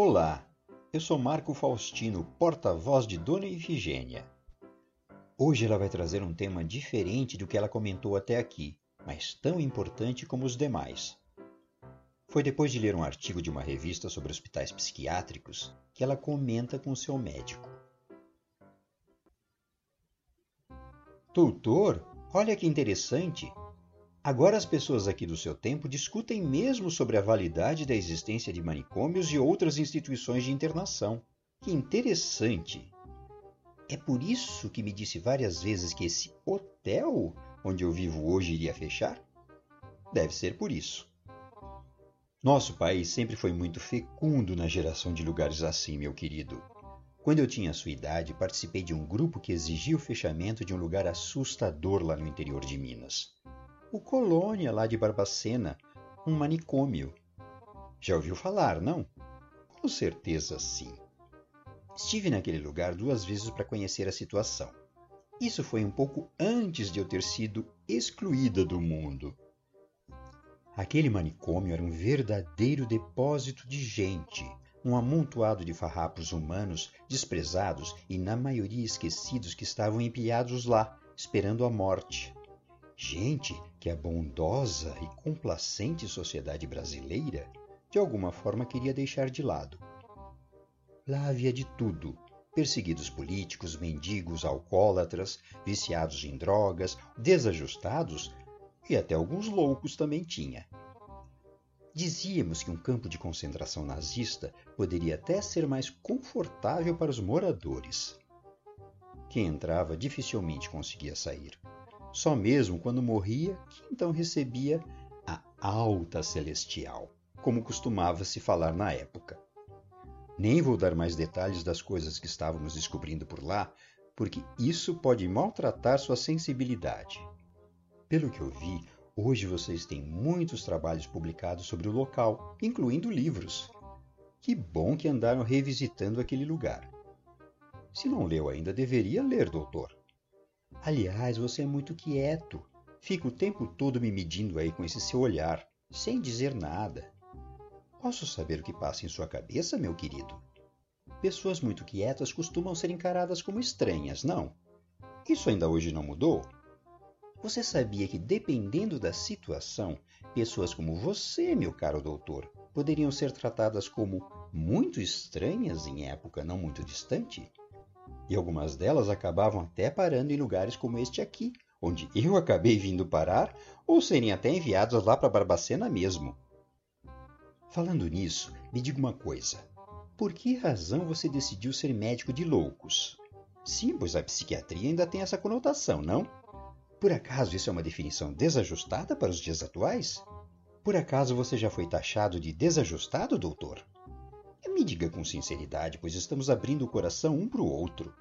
Olá, eu sou Marco Faustino, porta-voz de Dona Ifigênia. Hoje ela vai trazer um tema diferente do que ela comentou até aqui, mas tão importante como os demais. Foi depois de ler um artigo de uma revista sobre hospitais psiquiátricos que ela comenta com seu médico. Doutor, olha que interessante! Agora as pessoas aqui do seu tempo discutem mesmo sobre a validade da existência de manicômios e outras instituições de internação. Que interessante! É por isso que me disse várias vezes que esse hotel onde eu vivo hoje iria fechar? Deve ser por isso. Nosso país sempre foi muito fecundo na geração de lugares assim, meu querido. Quando eu tinha sua idade, participei de um grupo que exigia o fechamento de um lugar assustador lá no interior de Minas o Colônia lá de Barbacena, um manicômio. Já ouviu falar, não? Com certeza sim. Estive naquele lugar duas vezes para conhecer a situação. Isso foi um pouco antes de eu ter sido excluída do mundo. Aquele manicômio era um verdadeiro depósito de gente, um amontoado de farrapos humanos desprezados e, na maioria, esquecidos que estavam empilhados lá, esperando a morte. Gente que a bondosa e complacente sociedade brasileira de alguma forma queria deixar de lado. Lá havia de tudo: perseguidos políticos, mendigos, alcoólatras, viciados em drogas, desajustados e até alguns loucos também tinha. Dizíamos que um campo de concentração nazista poderia até ser mais confortável para os moradores. Quem entrava dificilmente conseguia sair. Só mesmo quando morria que então recebia a alta celestial, como costumava se falar na época. Nem vou dar mais detalhes das coisas que estávamos descobrindo por lá, porque isso pode maltratar sua sensibilidade. Pelo que eu vi, hoje vocês têm muitos trabalhos publicados sobre o local, incluindo livros. Que bom que andaram revisitando aquele lugar. Se não leu ainda, deveria ler, doutor. Aliás, você é muito quieto. Fica o tempo todo me medindo aí com esse seu olhar, sem dizer nada. Posso saber o que passa em sua cabeça, meu querido? Pessoas muito quietas costumam ser encaradas como estranhas, não? Isso ainda hoje não mudou? Você sabia que, dependendo da situação, pessoas como você, meu caro doutor, poderiam ser tratadas como muito estranhas em época não muito distante? E algumas delas acabavam até parando em lugares como este aqui, onde eu acabei vindo parar, ou serem até enviadas lá para Barbacena mesmo. Falando nisso, me diga uma coisa. Por que razão você decidiu ser médico de loucos? Sim, pois a psiquiatria ainda tem essa conotação, não? Por acaso isso é uma definição desajustada para os dias atuais? Por acaso você já foi taxado de desajustado, doutor? Me diga com sinceridade, pois estamos abrindo o coração um para o outro.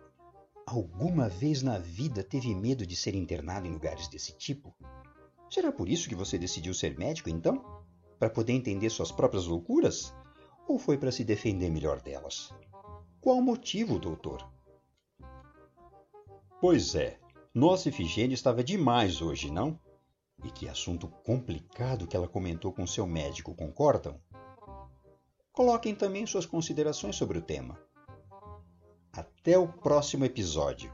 Alguma vez na vida teve medo de ser internado em lugares desse tipo? Será por isso que você decidiu ser médico, então? Para poder entender suas próprias loucuras? Ou foi para se defender melhor delas? Qual o motivo, doutor? Pois é, nossa Ifigênia estava demais hoje, não? E que assunto complicado que ela comentou com seu médico, concordam? Coloquem também suas considerações sobre o tema. Até o próximo episódio.